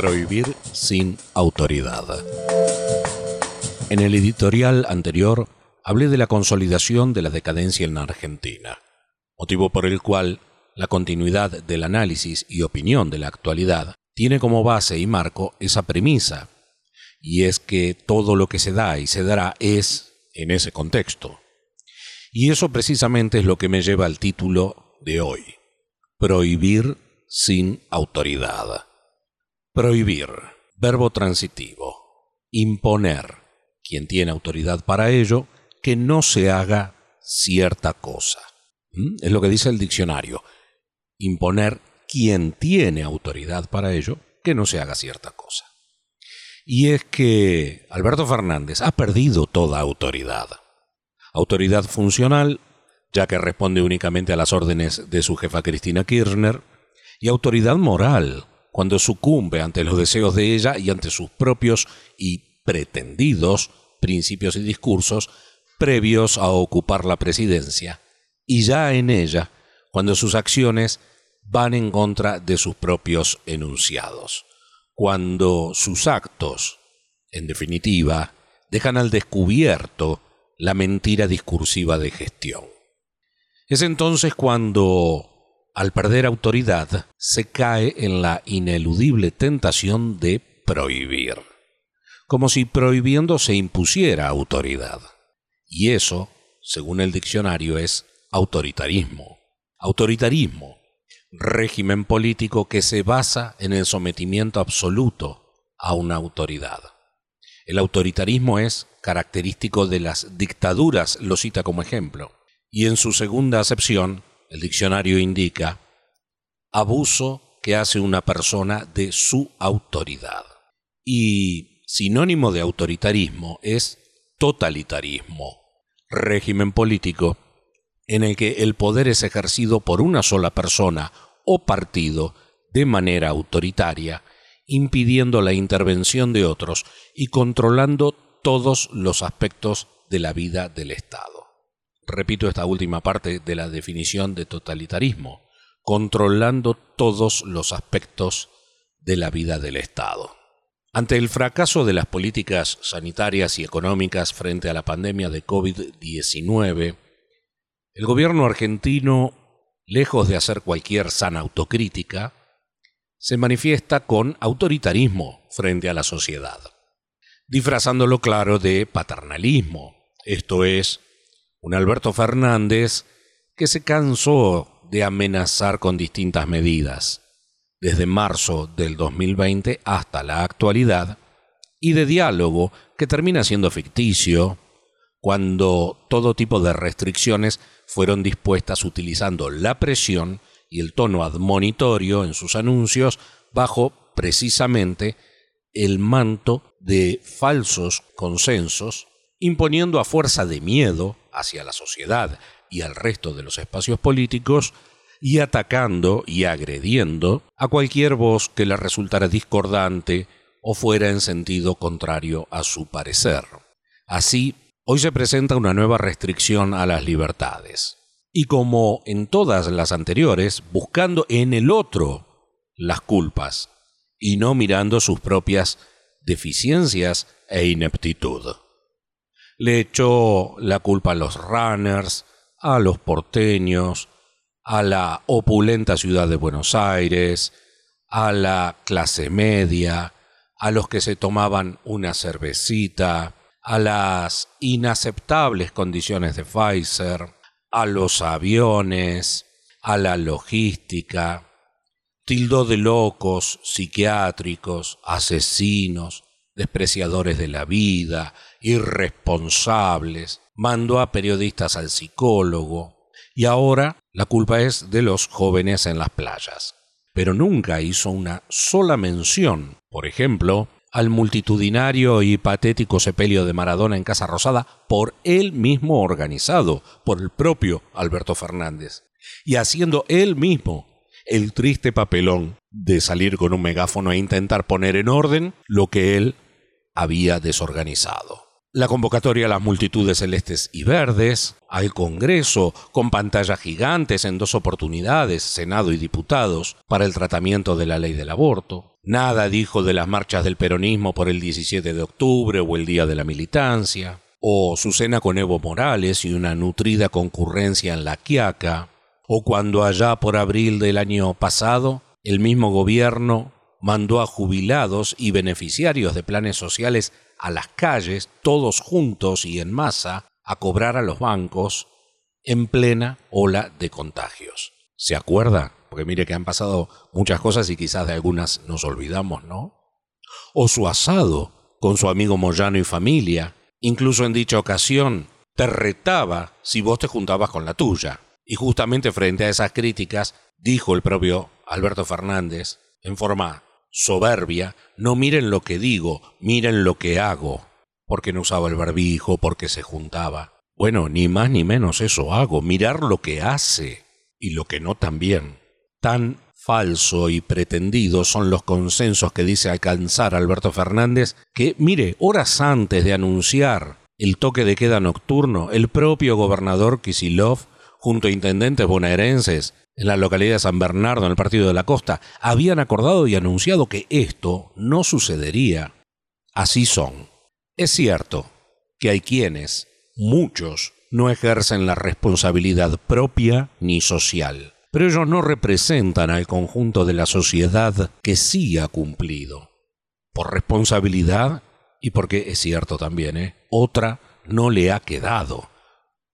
Prohibir sin autoridad. En el editorial anterior hablé de la consolidación de la decadencia en Argentina, motivo por el cual la continuidad del análisis y opinión de la actualidad tiene como base y marco esa premisa, y es que todo lo que se da y se dará es en ese contexto. Y eso precisamente es lo que me lleva al título de hoy, Prohibir sin autoridad. Prohibir, verbo transitivo, imponer, quien tiene autoridad para ello, que no se haga cierta cosa. ¿Mm? Es lo que dice el diccionario. Imponer quien tiene autoridad para ello, que no se haga cierta cosa. Y es que Alberto Fernández ha perdido toda autoridad. Autoridad funcional, ya que responde únicamente a las órdenes de su jefa Cristina Kirchner, y autoridad moral, cuando sucumbe ante los deseos de ella y ante sus propios y pretendidos principios y discursos previos a ocupar la presidencia, y ya en ella, cuando sus acciones van en contra de sus propios enunciados, cuando sus actos, en definitiva, dejan al descubierto la mentira discursiva de gestión. Es entonces cuando al perder autoridad, se cae en la ineludible tentación de prohibir, como si prohibiendo se impusiera autoridad. Y eso, según el diccionario, es autoritarismo. Autoritarismo, régimen político que se basa en el sometimiento absoluto a una autoridad. El autoritarismo es característico de las dictaduras, lo cita como ejemplo, y en su segunda acepción el diccionario indica abuso que hace una persona de su autoridad. Y sinónimo de autoritarismo es totalitarismo, régimen político en el que el poder es ejercido por una sola persona o partido de manera autoritaria, impidiendo la intervención de otros y controlando todos los aspectos de la vida del Estado repito esta última parte de la definición de totalitarismo, controlando todos los aspectos de la vida del Estado. Ante el fracaso de las políticas sanitarias y económicas frente a la pandemia de COVID-19, el gobierno argentino, lejos de hacer cualquier sana autocrítica, se manifiesta con autoritarismo frente a la sociedad, disfrazándolo claro de paternalismo, esto es, un Alberto Fernández que se cansó de amenazar con distintas medidas, desde marzo del 2020 hasta la actualidad, y de diálogo que termina siendo ficticio cuando todo tipo de restricciones fueron dispuestas utilizando la presión y el tono admonitorio en sus anuncios bajo precisamente el manto de falsos consensos, imponiendo a fuerza de miedo hacia la sociedad y al resto de los espacios políticos y atacando y agrediendo a cualquier voz que le resultara discordante o fuera en sentido contrario a su parecer. Así, hoy se presenta una nueva restricción a las libertades. Y como en todas las anteriores, buscando en el otro las culpas y no mirando sus propias deficiencias e ineptitud le echó la culpa a los runners, a los porteños, a la opulenta ciudad de Buenos Aires, a la clase media, a los que se tomaban una cervecita, a las inaceptables condiciones de Pfizer, a los aviones, a la logística, tildó de locos, psiquiátricos, asesinos, despreciadores de la vida, irresponsables, mandó a periodistas al psicólogo y ahora la culpa es de los jóvenes en las playas. Pero nunca hizo una sola mención, por ejemplo, al multitudinario y patético sepelio de Maradona en Casa Rosada por él mismo organizado, por el propio Alberto Fernández, y haciendo él mismo el triste papelón de salir con un megáfono e intentar poner en orden lo que él había desorganizado. la convocatoria a las multitudes celestes y verdes, al Congreso, con pantallas gigantes en dos oportunidades, Senado y diputados, para el tratamiento de la ley del aborto. Nada dijo de las marchas del peronismo por el 17 de octubre o el Día de la Militancia, o su cena con Evo Morales y una nutrida concurrencia en la Quiaca, o cuando allá por abril del año pasado el mismo gobierno mandó a jubilados y beneficiarios de planes sociales a las calles, todos juntos y en masa, a cobrar a los bancos en plena ola de contagios. ¿Se acuerda? Porque mire que han pasado muchas cosas y quizás de algunas nos olvidamos, ¿no? O su asado con su amigo Moyano y familia. Incluso en dicha ocasión te retaba si vos te juntabas con la tuya. Y justamente frente a esas críticas, dijo el propio Alberto Fernández, en forma soberbia, no miren lo que digo, miren lo que hago, porque no usaba el barbijo, porque se juntaba. Bueno, ni más ni menos eso hago, mirar lo que hace y lo que no también. Tan falso y pretendido son los consensos que dice alcanzar Alberto Fernández que, mire, horas antes de anunciar el toque de queda nocturno, el propio gobernador Kisilov, junto a intendentes bonaerenses en la localidad de San Bernardo, en el Partido de la Costa, habían acordado y anunciado que esto no sucedería. Así son. Es cierto que hay quienes, muchos, no ejercen la responsabilidad propia ni social, pero ellos no representan al conjunto de la sociedad que sí ha cumplido. Por responsabilidad y porque es cierto también, ¿eh? otra no le ha quedado.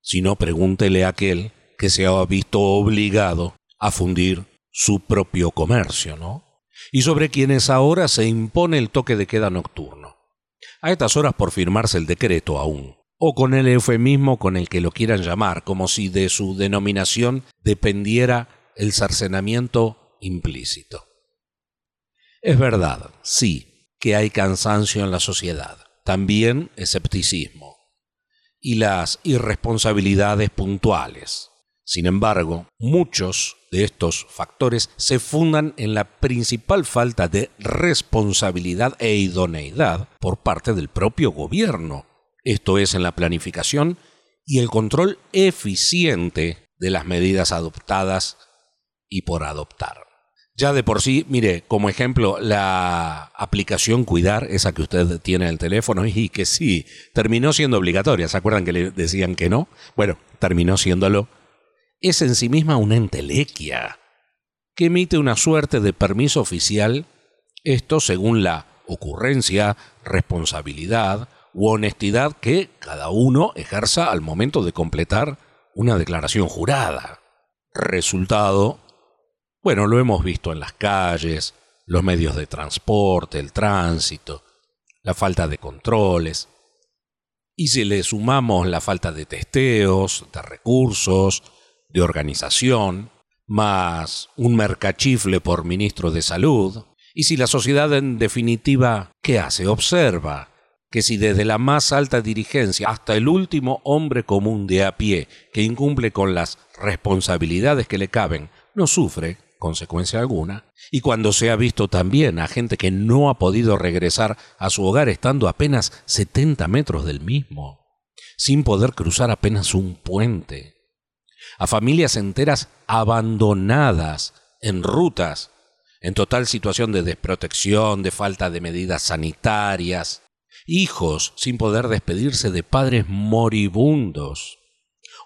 Si no, pregúntele a aquel que se ha visto obligado a fundir su propio comercio, ¿no? Y sobre quienes ahora se impone el toque de queda nocturno. A estas horas por firmarse el decreto aún, o con el eufemismo con el que lo quieran llamar, como si de su denominación dependiera el cercenamiento implícito. Es verdad, sí, que hay cansancio en la sociedad, también escepticismo, y las irresponsabilidades puntuales. Sin embargo, muchos de estos factores se fundan en la principal falta de responsabilidad e idoneidad por parte del propio gobierno, esto es en la planificación y el control eficiente de las medidas adoptadas y por adoptar. Ya de por sí, mire, como ejemplo, la aplicación Cuidar, esa que usted tiene en el teléfono y que sí, terminó siendo obligatoria. ¿Se acuerdan que le decían que no? Bueno, terminó siéndolo es en sí misma una entelequia que emite una suerte de permiso oficial, esto según la ocurrencia, responsabilidad u honestidad que cada uno ejerza al momento de completar una declaración jurada. Resultado, bueno, lo hemos visto en las calles, los medios de transporte, el tránsito, la falta de controles. Y si le sumamos la falta de testeos, de recursos, de organización, más un mercachifle por ministro de Salud, y si la sociedad en definitiva, ¿qué hace? Observa que si desde la más alta dirigencia hasta el último hombre común de a pie que incumple con las responsabilidades que le caben, no sufre consecuencia alguna, y cuando se ha visto también a gente que no ha podido regresar a su hogar estando apenas 70 metros del mismo, sin poder cruzar apenas un puente, a familias enteras abandonadas en rutas, en total situación de desprotección, de falta de medidas sanitarias, hijos sin poder despedirse de padres moribundos,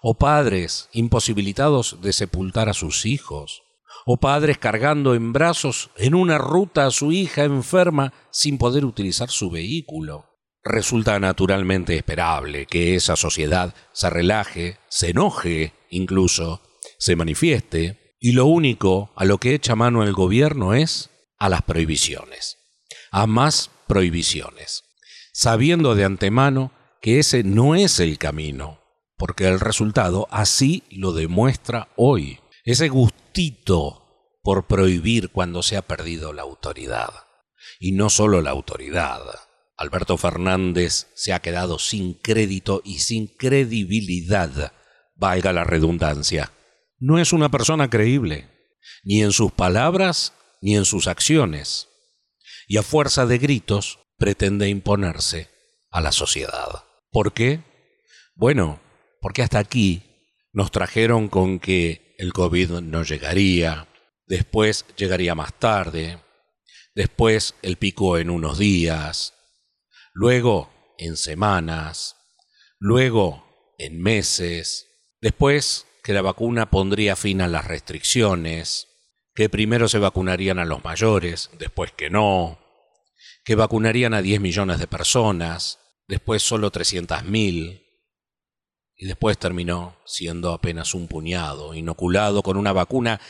o padres imposibilitados de sepultar a sus hijos, o padres cargando en brazos en una ruta a su hija enferma sin poder utilizar su vehículo. Resulta naturalmente esperable que esa sociedad se relaje, se enoje incluso, se manifieste, y lo único a lo que echa mano el gobierno es a las prohibiciones, a más prohibiciones, sabiendo de antemano que ese no es el camino, porque el resultado así lo demuestra hoy, ese gustito por prohibir cuando se ha perdido la autoridad. Y no solo la autoridad, Alberto Fernández se ha quedado sin crédito y sin credibilidad, valga la redundancia. No es una persona creíble, ni en sus palabras ni en sus acciones, y a fuerza de gritos pretende imponerse a la sociedad. ¿Por qué? Bueno, porque hasta aquí nos trajeron con que el COVID no llegaría, después llegaría más tarde, después el pico en unos días, luego en semanas, luego en meses, después que la vacuna pondría fin a las restricciones, que primero se vacunarían a los mayores, después que no, que vacunarían a 10 millones de personas, después solo 300.000, y después terminó siendo apenas un puñado, inoculado con una vacuna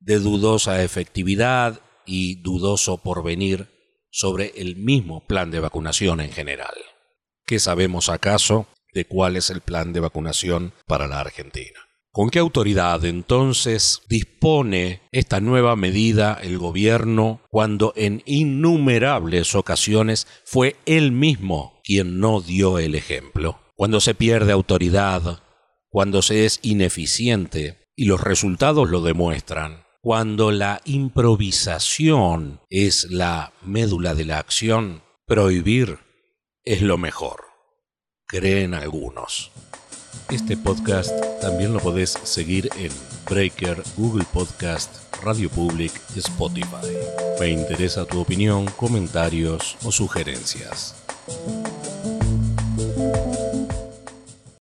de dudosa efectividad y dudoso porvenir sobre el mismo plan de vacunación en general. ¿Qué sabemos acaso de cuál es el plan de vacunación para la Argentina? ¿Con qué autoridad entonces dispone esta nueva medida el gobierno cuando en innumerables ocasiones fue él mismo quien no dio el ejemplo? Cuando se pierde autoridad, cuando se es ineficiente, y los resultados lo demuestran, cuando la improvisación es la médula de la acción, prohibir es lo mejor, creen algunos. Este podcast también lo podés seguir en Breaker, Google Podcast, Radio Public Spotify. Me interesa tu opinión, comentarios o sugerencias.